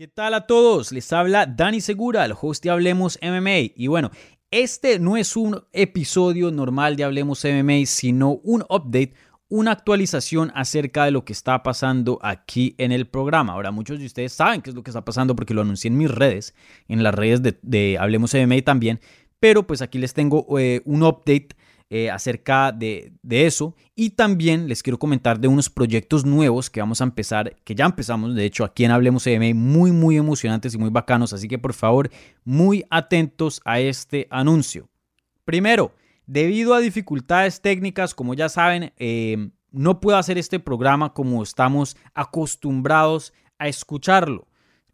¿Qué tal a todos? Les habla Dani Segura, el host de Hablemos MMA. Y bueno, este no es un episodio normal de Hablemos MMA, sino un update, una actualización acerca de lo que está pasando aquí en el programa. Ahora, muchos de ustedes saben qué es lo que está pasando porque lo anuncié en mis redes, en las redes de, Hablemos MMA también. Pero pues aquí les tengo eh, un update eh, acerca de, eso. Y también les quiero comentar de unos proyectos nuevos que vamos a empezar, que ya empezamos, de hecho, aquí en Hablemos EM, muy, muy emocionantes y muy bacanos. Así que por favor, muy atentos a este anuncio. Primero, debido a dificultades técnicas, como ya saben, eh, no puedo hacer este programa como estamos acostumbrados a escucharlo.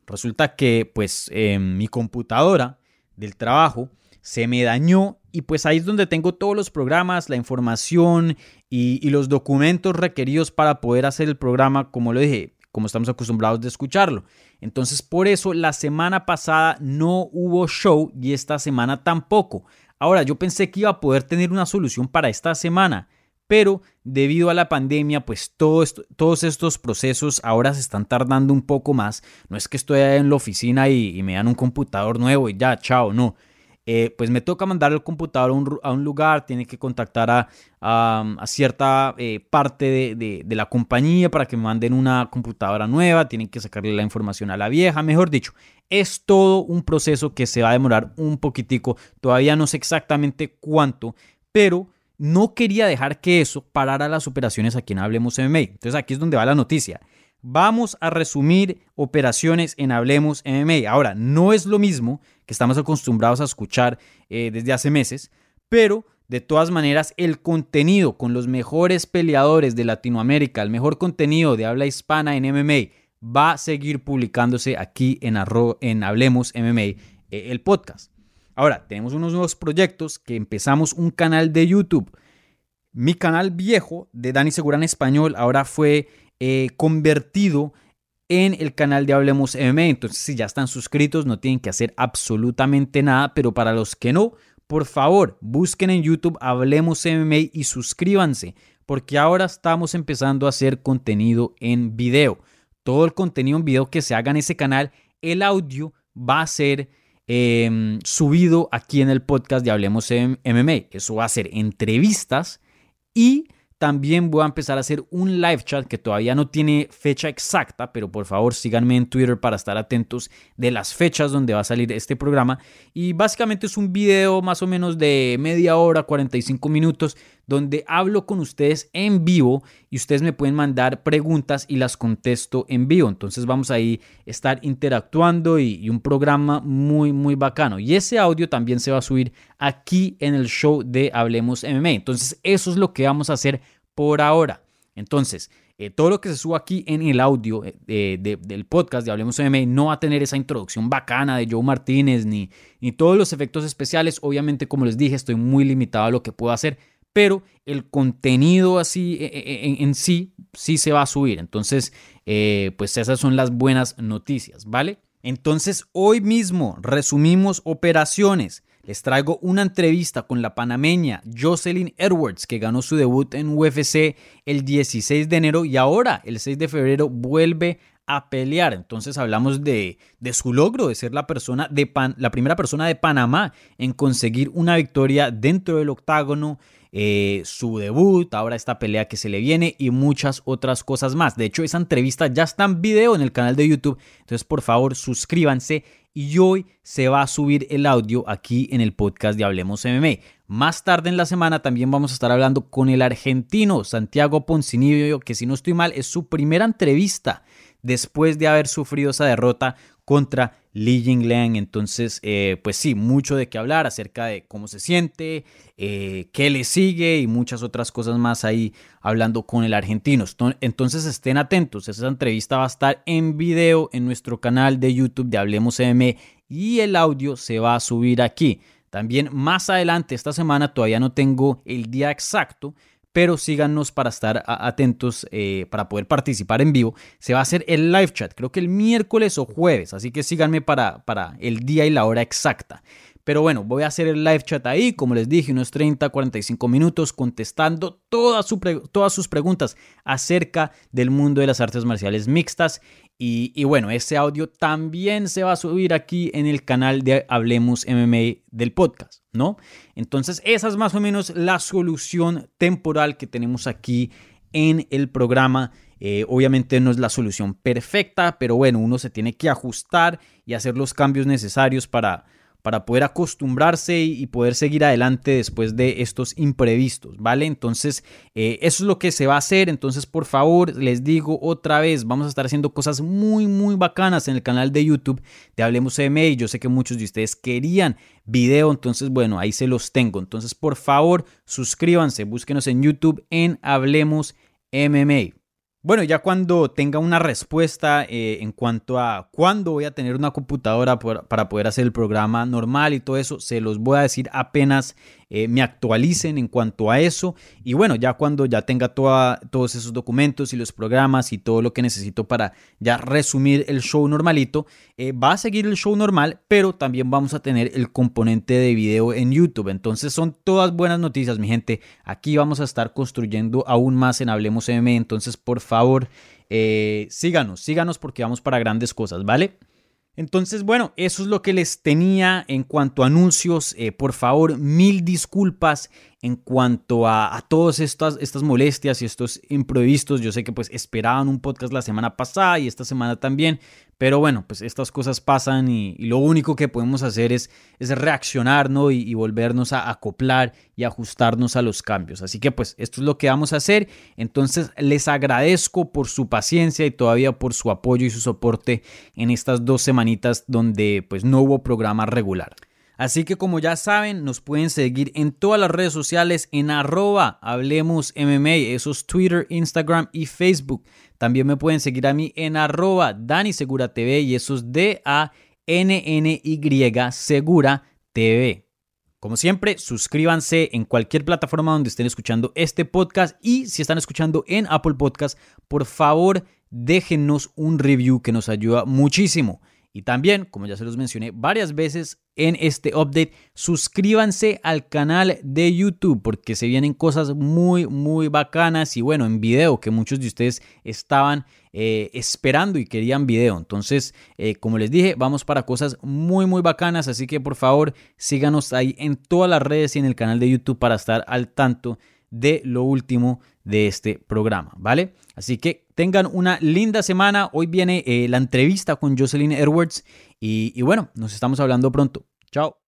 Resulta que, pues, mi computadora del trabajo se me dañó y pues ahí es donde tengo todos los programas, la información y, los documentos requeridos para poder hacer el programa, como lo dije, como estamos acostumbrados de escucharlo. Entonces por eso la semana pasada no hubo show y esta semana tampoco. Ahora yo pensé que iba a poder tener una solución para esta semana, pero debido a la pandemia, pues todos estos procesos ahora se están tardando un poco más. No es que estoy en la oficina y, y me dan un computador nuevo y ya, chao, no. Eh, pues me toca mandar el computador a un, lugar, tiene que contactar a, cierta eh, parte de, la compañía para que me manden una computadora nueva, tienen que sacarle la información a la vieja, mejor dicho, es todo un proceso que se va a demorar un poquitico, todavía no sé exactamente cuánto, pero no quería dejar que eso parara las operaciones aquí en Hablemos MMA. Entonces aquí es donde va la noticia. Vamos a resumir operaciones en Hablemos MMA. Ahora, no es lo mismo que estamos acostumbrados a escuchar eh, desde hace meses, pero de todas maneras el contenido con los mejores peleadores de Latinoamérica, el mejor contenido de habla hispana en MMA, va a seguir publicándose aquí en, en Hablemos MMA, eh, el podcast. Ahora, tenemos unos nuevos proyectos que empezamos un canal de YouTube. Mi canal viejo de Dani Segura en español ahora fue eh, convertido en el canal de Hablemos MMA. Entonces, si ya están suscritos, no tienen que hacer absolutamente nada, pero para los que no, por favor, busquen en YouTube Hablemos MMA y suscríbanse, porque ahora estamos empezando a hacer contenido en video. Todo el contenido en video que se haga en ese canal, el audio va a ser em, subido aquí en el podcast de Hablemos MMA. Eso va a ser entrevistas y también voy a empezar a hacer un live chat que todavía no tiene fecha exacta, pero por favor síganme en Twitter para estar atentos de las fechas donde va a salir este programa. Y básicamente es un video más o menos de media hora, 45 minutos, donde hablo con ustedes en vivo y ustedes me pueden mandar preguntas y las contesto en vivo. Entonces vamos ahí a estar interactuando y, un programa muy, muy bacano. Y ese audio también se va a subir aquí en el show de Hablemos MMA. Entonces eso es lo que vamos a hacer por ahora. Entonces, eh, todo lo que se suba aquí en el audio eh, del podcast de Hablemos MMA no va a tener esa introducción bacana de Joe Martínez ni, ni todos los efectos especiales. Obviamente, como les dije, estoy muy limitado a lo que puedo hacer, pero el contenido así eh, en, sí sí se va a subir. Entonces, pues esas son las buenas noticias, ¿vale? Entonces, hoy mismo resumimos operaciones les traigo una entrevista con la panameña Jocelyn Edwards, que ganó su debut en UFC el 16 de enero y ahora, el 6 de febrero, vuelve a pelear. Entonces hablamos de, de su logro de ser la, persona de la primera persona de Panamá en conseguir una victoria dentro del octágono. Eh, su debut, ahora esta pelea que se le viene y muchas otras cosas más. De hecho, esa entrevista ya está en video en el canal de YouTube, entonces por favor suscríbanse y hoy se va a subir el audio aquí en el podcast de Hablemos MMA. Más tarde en la semana también vamos a estar hablando con el argentino Santiago Poncinibio, que si no estoy mal es su primera entrevista después de haber sufrido esa derrota contra Li Jingliang. Entonces, eh, pues sí, mucho de qué hablar acerca de cómo se siente, eh, qué le sigue y muchas otras cosas más ahí hablando con el argentino. Entonces, estén atentos. Esa entrevista va a estar en video en nuestro canal de YouTube de Hablemos M y el audio se va a subir aquí. También más adelante esta semana, todavía no tengo el día exacto, pero síganos para estar atentos, eh, para poder participar en vivo. Se va a hacer el live chat, creo que el miércoles o jueves, así que síganme para, para el día y la hora exacta. Pero bueno, voy a hacer el live chat ahí, como les dije, unos 30, 45 minutos contestando todas, todas sus preguntas acerca del mundo de las artes marciales mixtas y, bueno, ese audio también se va a subir aquí en el canal de Hablemos MMA del podcast, ¿no? Entonces, esa es más o menos la solución temporal que tenemos aquí en el programa. Eh, obviamente no es la solución perfecta, pero bueno, uno se tiene que ajustar y hacer los cambios necesarios para, para poder acostumbrarse y poder seguir adelante después de estos imprevistos, ¿vale? Entonces, eh, eso es lo que se va a hacer. Entonces, por favor, les digo otra vez, vamos a estar haciendo cosas muy, muy bacanas en el canal de YouTube de Hablemos MMA. Yo sé que muchos de ustedes querían video, entonces, bueno, ahí se los tengo. Entonces, por favor, suscríbanse, búsquenos en YouTube en Hablemos MMA. Bueno, ya cuando tenga una respuesta eh, en cuanto a cuándo voy a tener una computadora para poder hacer el programa normal y todo eso, se los voy a decir apenas eh, me actualicen en cuanto a eso. Y bueno, ya cuando ya tenga todos esos documentos y los programas y todo lo que necesito para ya resumir el show normalito, eh, va a seguir el show normal, pero también vamos a tener el componente de video en YouTube. Entonces son todas buenas noticias, mi gente. Aquí vamos a estar construyendo aún más en Hablemos M. Entonces, por favor, eh, síganos, síganos porque vamos para grandes cosas, ¿vale? Entonces, bueno, eso es lo que les tenía en cuanto a anuncios. Eh, por favor, mil disculpas en cuanto a, todas estas, estas molestias y estos imprevistos. Yo sé que pues esperaban un podcast la semana pasada y esta semana también, pero bueno, pues estas cosas pasan y, lo único que podemos hacer es, reaccionar ¿no? y, volvernos a acoplar y ajustarnos a los cambios. Así que pues esto es lo que vamos a hacer. Entonces les agradezco por su paciencia y todavía por su apoyo y su soporte en estas dos semanitas donde pues no hubo programa regular. Así que como ya saben, nos pueden seguir en todas las redes sociales en arroba Hablemos MMA, eso es Twitter, Instagram y Facebook. También me pueden seguir a mí en arroba Dani Segura TV y eso es D-A-N-N-Y Segura TV. Como siempre, suscríbanse en cualquier plataforma donde estén escuchando este podcast y si están escuchando en Apple Podcast, por favor déjenos un review que nos ayuda muchísimo. Y también, como ya se los mencioné varias veces en este update, suscríbanse al canal de YouTube porque se vienen cosas muy, muy bacanas y bueno, en video que muchos de ustedes estaban eh, esperando y querían video. Entonces, eh, como les dije, vamos para cosas muy, muy bacanas. Así que por favor, síganos ahí en todas las redes y en el canal de YouTube para estar al tanto de lo último de este programa, ¿vale? Así que tengan una linda semana. Hoy viene eh, la entrevista con Jocelyn Edwards y, y bueno, nos estamos hablando pronto. Chao.